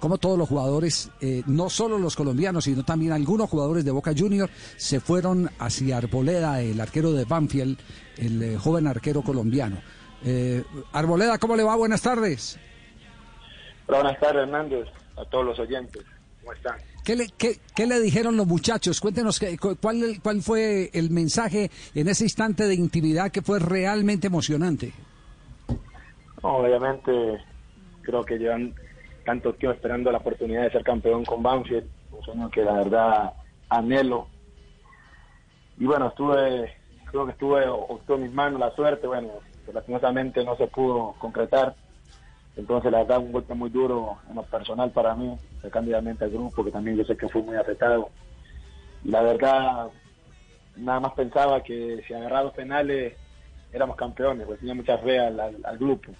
cómo todos los jugadores, eh, no solo los colombianos, sino también algunos jugadores de Boca Junior, se fueron hacia Arboleda, el arquero de Banfield, el eh, joven arquero colombiano. Eh, Arboleda, ¿cómo le va? Buenas tardes. buenas tardes, Hernández, a todos los oyentes. ¿Cómo están? ¿Qué le, qué, le dijeron los muchachos? Cuéntenos cuál, cuál fue el mensaje en ese instante de intimidad que fue realmente emocionante. obviamente, creo que llevan tanto tiempo esperando la oportunidad de ser campeón con Banfield, un sueño que la verdad anhelo. Y bueno, estuve, creo que estuve, en mis manos la suerte, bueno, lastimosamente no se pudo concretar entonces, la verdad, un golpe muy duro en lo personal para mí, cándidamente al grupo, que también yo sé que fue muy afectado. Y la verdad, nada más pensaba que si agarrados penales éramos campeones, pues tenía mucha fe al, grupo.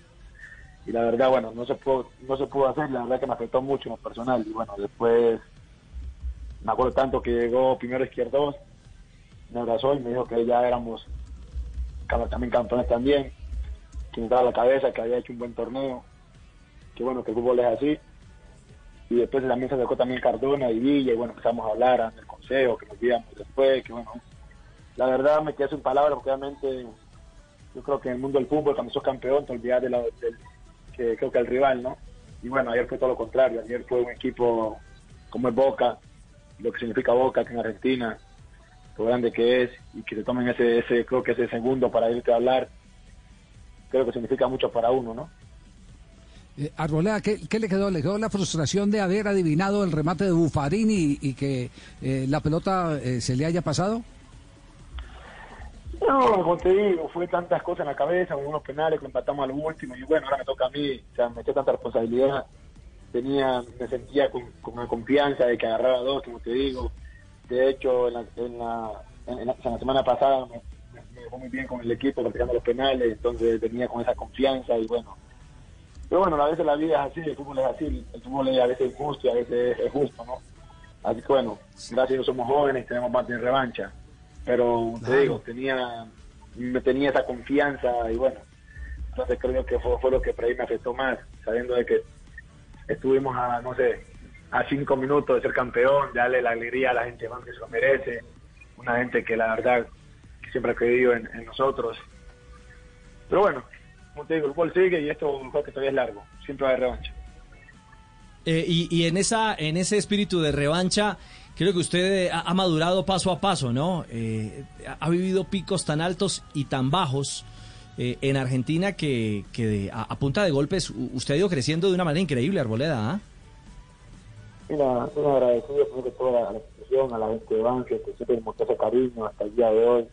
Y la verdad, bueno, no se pudo, no se pudo hacer, la verdad que me afectó mucho en lo personal. Y bueno, después me acuerdo tanto que llegó primero Izquierdos, me abrazó y me dijo que ya éramos también campeones también, que me daba la cabeza, que había hecho un buen torneo que bueno, que el fútbol es así. Y después también se acercó también Cardona y Villa, y bueno, empezamos a hablar en el consejo, que nos íbamos después, que bueno, la verdad me quedé sin palabras, porque obviamente yo creo que en el mundo del fútbol, cuando sos campeón, te olvidas de la, que creo que el rival, ¿no? Y bueno, ayer fue todo lo contrario, ayer fue un equipo como es Boca, lo que significa Boca aquí en Argentina, lo grande que es, y que se tomen ese, ese creo que ese segundo para irte a hablar, creo que significa mucho para uno, ¿no? Eh, Arboleda, ¿qué, le quedó? ¿Le quedó la frustración de haber adivinado el remate de Bufarini y, que eh, la pelota eh, se le haya pasado? No, como te digo, fue tantas cosas en la cabeza, unos penales que empatamos a lo último y bueno, ahora me toca a mí, o sea, me echó tanta responsabilidad, tenía, me sentía con, con la confianza de que agarraba dos, como te digo, de hecho en la, en la, semana pasada me, me, dejó muy bien con el equipo practicando los penales, entonces venía con esa confianza y bueno, pero bueno, a veces la vida es así, el fútbol es así, el fútbol es a veces injusto y a veces es justo, ¿no? Así que bueno, gracias somos jóvenes, tenemos parte de revancha. Pero te digo, tenía, me tenía esa confianza y bueno, entonces creo que fue, lo que por ahí me afectó más, sabiendo de que estuvimos a, no sé, a cinco minutos de ser campeón, darle la alegría a la gente más que se lo merece, una gente que la verdad que siempre ha creído en, en nosotros. Pero bueno, como te digo, el fútbol sigue y esto un juego que todavía es largo, siempre va de revancha. Eh, y, en esa en ese espíritu de revancha, creo que usted ha, madurado paso a paso, ¿no? Eh, ha vivido picos tan altos y tan bajos eh, en Argentina que, que a, punta de golpes usted ha ido creciendo de una manera increíble, Arboleda. ¿ah? Mira, estoy agradecido por toda la institución, a la gente de Banque, que siempre mostró ese cariño hasta el día de hoy.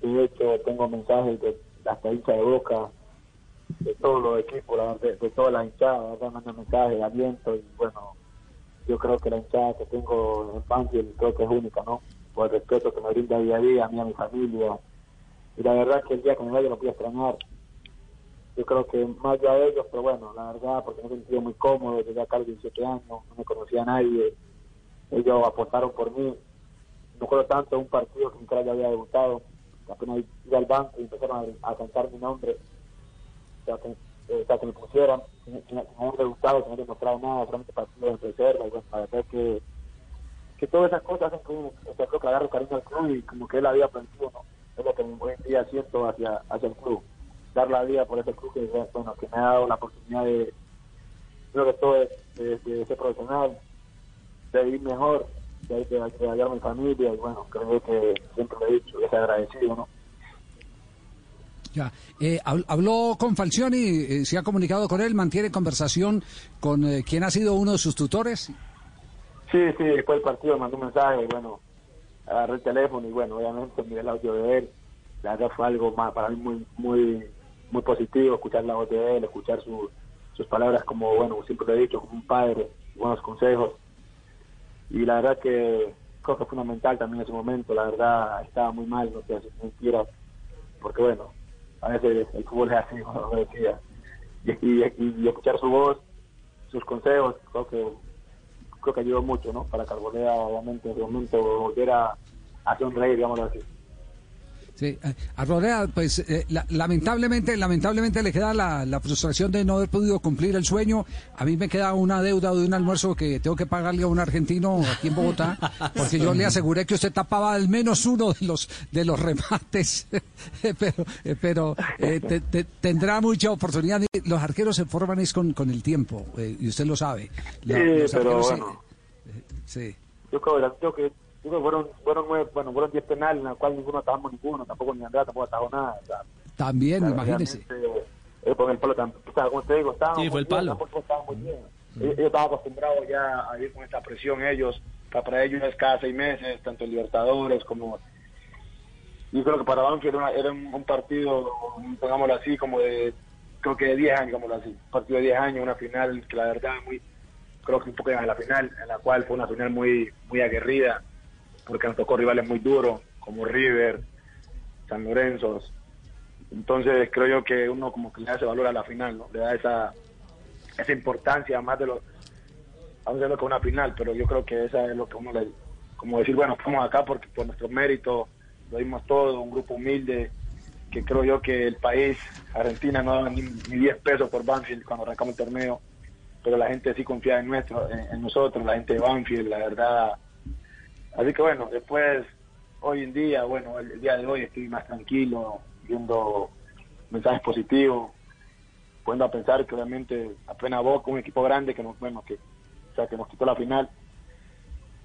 De hecho, tengo mensajes de hasta hincha de boca de todos los equipos, de, de toda la hinchada, ¿verdad? manda mensajes de aliento y bueno, yo creo que la hinchada que tengo en Banfield creo que es única, ¿no? Por el respeto que me brinda día a día a mí, a mi familia. Y la verdad que el día que me vaya lo voy a extrañar. Yo creo que más allá de ellos, pero bueno, la verdad, porque me he sentido muy cómodo, desde acá a los 17 años, no me conocía a nadie. Ellos apostaron por mí. No creo tanto un partido que nunca ya había debutado. Apenas iba al banco y empezaron a, a cantar mi nombre sea, que, eh, que me pusieran, sin, haber debutado, sin haber demostrado nada, solamente partidos de reserva, y bueno, para ver que, que todas esas cosas hacen que uno, sea, creo que cariño al club y como que él había aprendido, ¿no? Es lo que hoy en día siento hacia, hacia el club. Dar la vida por ese club que, bueno, que me ha dado la oportunidad de, creo que todo es de, ser profesional, de vivir mejor, de, de, de a mi familia y bueno, creo que siempre lo he dicho, es agradecido, ¿no? Ya. Eh, ¿Habló con Falcioni? Eh, ¿Se ha comunicado con él? ¿Mantiene conversación con eh, quien ha sido uno de sus tutores? Sí, sí, después del partido mandó un mensaje bueno, agarré el teléfono y bueno, obviamente miré el audio de él. La verdad fue algo más para mí muy muy muy positivo escuchar la voz de él, escuchar sus palabras como, bueno, siempre lo he dicho, como un padre, buenos consejos. Y la verdad que creo que fue fundamental también en ese momento, la verdad estaba muy mal, no sé, si mentira, porque bueno, a veces el fútbol es así, como decía. Y, y, escuchar su voz, sus consejos, creo que creo que ayudó mucho, ¿no? Para que Arboleda, obviamente, en momento volviera a sonreír, digamos así. Sí, eh, a pues eh, lamentablemente, lamentablemente le queda la, frustración de no haber podido cumplir el sueño. A mí me queda una deuda de un almuerzo que tengo que pagarle a un argentino aquí en Bogotá, porque yo le aseguré que usted tapaba al menos uno de los de los remates, pero, eh, pero tendrá mucha oportunidad. Los arqueros se forman es con, con el tiempo, y usted lo sabe. sí, pero bueno. sí. Yo creo que fueron, fueron nueve, bueno, fueron diez penales, en los cuales ninguno atajamos ninguno, tampoco ni Andrea tampoco atajó nada. También, imagínese. Eh, con el palo, o sea, como te digo, estábamos sí, fue el palo. muy bien. Ellos, estaban acostumbrados ya a ir con esta presión, ellos, para ellos es cada seis meses, tanto en Libertadores como... Yo creo que para Banfield era, era un, partido, pongámoslo así, como de, creo que de 10 años, como así, un partido de 10 años, una final que la verdad muy, creo que un poco en la final, en la cual fue una final muy, muy aguerrida, porque nos tocó rivales muy duros, como River, San Lorenzo. Entonces creo yo que uno como que le da ese valor a la final, ¿no? Le da esa, esa importancia más de los... Vamos a verlo con una final, pero yo creo que esa es lo que uno le... Como decir, bueno, estamos acá porque por nuestro mérito lo dimos todo, un grupo humilde, que creo yo que el país, Argentina, no daba ni, 10 pesos por Banfield cuando arrancamos el torneo, pero la gente sí confía en, nuestro, en nosotros, la gente de Banfield, la verdad Así que bueno, después, hoy en día, bueno, el, día de hoy estoy más tranquilo, viendo mensajes positivos, pudiendo a pensar que obviamente apenas Boca, un equipo grande que nos, bueno, que, o sea, que nos quitó la final.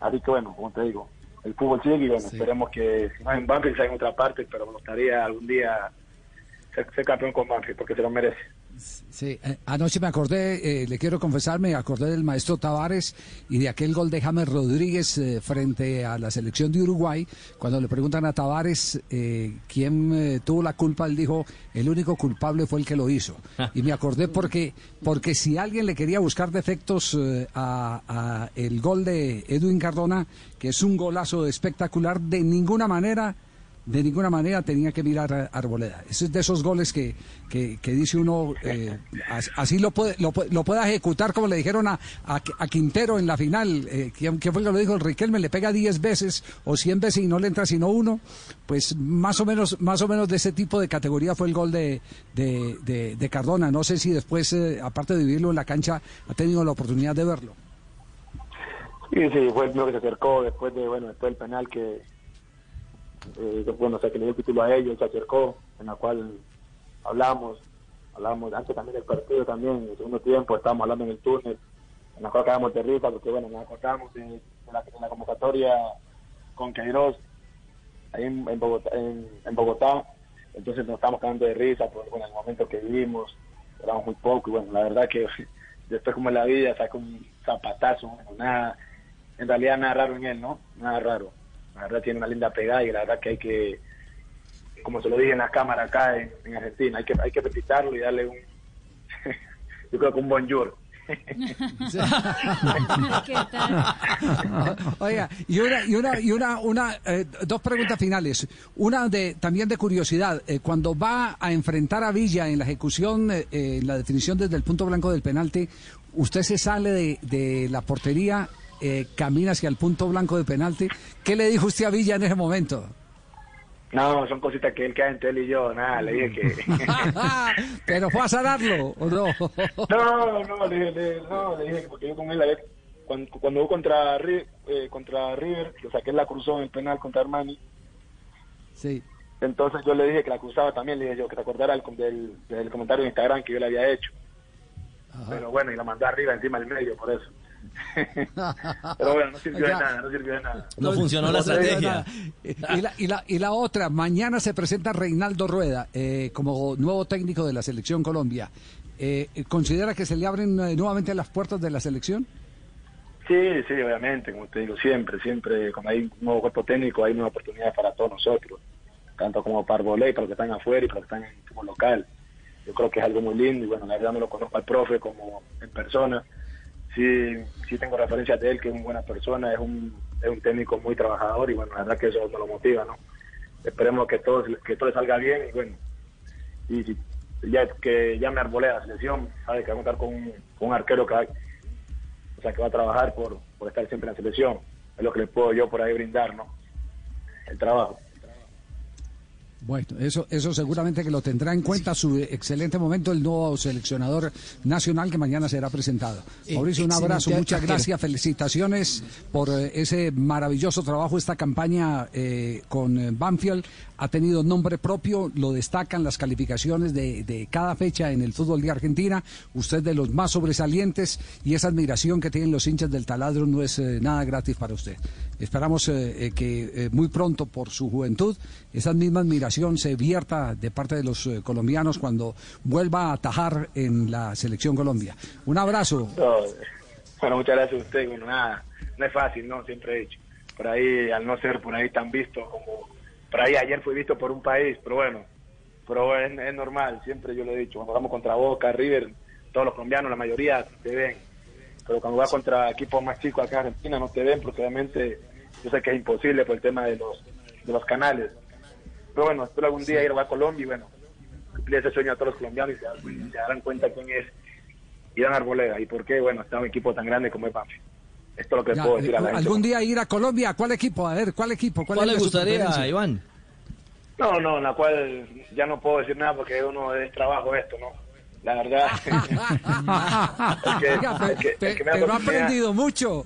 Así que bueno, como te digo, el fútbol sigue y bueno, esperemos que si no en Banfield sea en otra parte, pero me gustaría algún día ser, ser campeón con Banfield porque se lo merece. Sí, eh, anoche me acordé, eh, le quiero confesar, me acordé del maestro Tavares y de aquel gol de James Rodríguez eh, frente a la selección de Uruguay. Cuando le preguntan a Tavares quién tuvo la culpa, él dijo, el único culpable fue el que lo hizo. Y me acordé porque, porque si alguien le quería buscar defectos a, a el gol de Edwin Cardona, que es un golazo espectacular, de ninguna manera de ninguna manera tenía que mirar a Arboleda. Ese es de esos goles que, que, dice uno, eh, así lo puede, lo, puede ejecutar como le dijeron a, a, Quintero en la final. Eh, ¿quién, fue el que lo dijo? El Riquelme le pega 10 veces o 100 veces y no le entra sino uno. Pues más o menos, más o menos de ese tipo de categoría fue el gol de, de, de, Cardona. No sé si después, eh, aparte de vivirlo en la cancha, ha tenido la oportunidad de verlo. Sí, sí, fue el que se acercó después de, bueno, después del penal que eh, bueno, o sea, que le dio el título a ellos, se acercó, en la cual hablamos, hablamos antes también del partido también, en el segundo tiempo estábamos hablando en el túnel, en la cual acabamos de risa, porque bueno, nos acordamos de, la, convocatoria con Queiroz, ahí en, Bogotá, en, Bogotá, entonces nos estábamos cagando de risa por bueno, el momento que vivimos, éramos muy poco, y bueno, la verdad que después como en la vida saca un zapatazo, nada, en realidad nada raro en él, ¿no? Nada raro la verdad tiene una linda pegada y la verdad que hay que, como se lo dije en la cámara acá en, Argentina, hay que, hay que felicitarlo y darle un, yo creo que un bonjour. Oiga, y una, y una, y una, una eh, dos preguntas finales. Una de también de curiosidad. Eh, cuando va a enfrentar a Villa en la ejecución, eh, en la definición desde el punto blanco del penalti, ¿usted se sale de, de la portería eh, camina hacia el punto blanco de penalti. ¿Qué le dijo usted a Villa en ese momento? No, son cositas que él queda entre él y yo, nada, le dije que... ¿Pero fue a sanarlo o no? no, no, le, le, no, le dije que porque yo con él, cuando, cuando hubo contra, eh, contra River, lo saqué la cruzó en el penal contra Armani. Sí. Entonces yo le dije que la cruzaba también, le dije yo que te acordara del, del, comentario de Instagram que yo le había hecho. Pero bueno, y la mandé arriba encima del medio, por eso. Pero bueno, no sirvió de nada, no sirvió de nada. No funcionó la estrategia. Y la, y, la, y la otra, mañana se presenta Reinaldo Rueda eh, como nuevo técnico de la Selección Colombia. Eh, ¿Considera que se le abren eh, nuevamente las puertas de la selección? Sí, sí, obviamente, como te digo, siempre, siempre, cuando hay un nuevo cuerpo técnico, hay una oportunidad para todos nosotros, tanto como para Voley, para los que están afuera y para los que están como local. Yo creo que es algo muy lindo y bueno, la verdad me lo conozco al profe como en persona sí, sí tengo referencias de él, que es una buena persona, es un, es un técnico muy trabajador y bueno, la verdad que eso me lo motiva, ¿no? Esperemos que todo, que todo salga bien y bueno, y ya que ya me arbolé la selección, sabe que va a contar con un, arquero que va, o sea, que va a trabajar por, por estar siempre en la selección, es lo que le puedo yo por ahí brindar, ¿no? El trabajo. Bueno, eso, eso seguramente que lo tendrá en cuenta su excelente momento el nuevo seleccionador nacional que mañana será presentado. Eh, Mauricio, un abrazo, muchas gracias, felicitaciones por eh, ese maravilloso trabajo, esta campaña eh, con Banfield. Ha tenido nombre propio, lo destacan las calificaciones de, de cada fecha en el fútbol de Argentina. Usted de los más sobresalientes y esa admiración que tienen los hinchas del taladro no es eh, nada gratis para usted. Esperamos que muy pronto, por su juventud, esa misma admiración se vierta de parte de los eh, colombianos cuando vuelva a atajar en la selección Colombia. Un abrazo. No, bueno, muchas gracias a usted. Bueno, nada, no es fácil, ¿no? Siempre he dicho. Por ahí, al no ser por ahí tan visto como... Por ahí ayer fui visto por un país, pero bueno, pero es, normal, siempre yo lo he dicho. Cuando vamos contra Boca, River, todos los colombianos, la mayoría te ven. Pero cuando vas contra equipos más chicos acá en Argentina no te ven porque obviamente yo sé que es imposible por el tema de los, de los canales. Pero bueno, espero algún día ir a Colombia y bueno, cumplir ese sueño a todos los colombianos y se, dan- se darán cuenta quién es Irán Arboleda y por qué, bueno, está un equipo tan grande como es Banfield. Esto es lo que Ya, puedo decir eh, a la gente. algún día ir a Colombia, ¿cuál equipo? A ver, ¿cuál equipo? ¿Cuál, ¿Cuál es le gustaría? Iván? No, no, en la cual ya no puedo decir nada porque uno es trabajo esto, ¿no? La verdad. el que, Oiga, el que- el me pero ha aprendido mucho.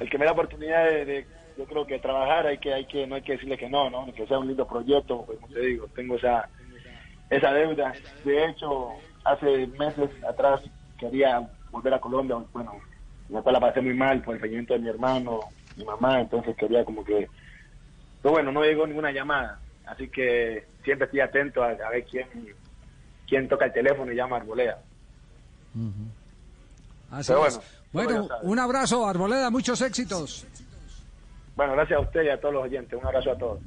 el que me da oportunidad de, de- yo creo que trabajar hay que hay que no hay que decirle que no no que sea un lindo proyecto pues, como te digo tengo esa esa deuda. De hecho hace meses atrás quería volver a Colombia bueno la cual la pasé muy mal por el fallecimiento de mi hermano mi mamá entonces quería como que pero bueno no llegó ninguna llamada. Así que siempre estoy atento a, a ver quién quién toca el teléfono y llama a Arboleda. Así Pero es. bueno, un abrazo, Arboleda, muchos éxitos. Bueno gracias a usted y a todos los oyentes. Un abrazo a todos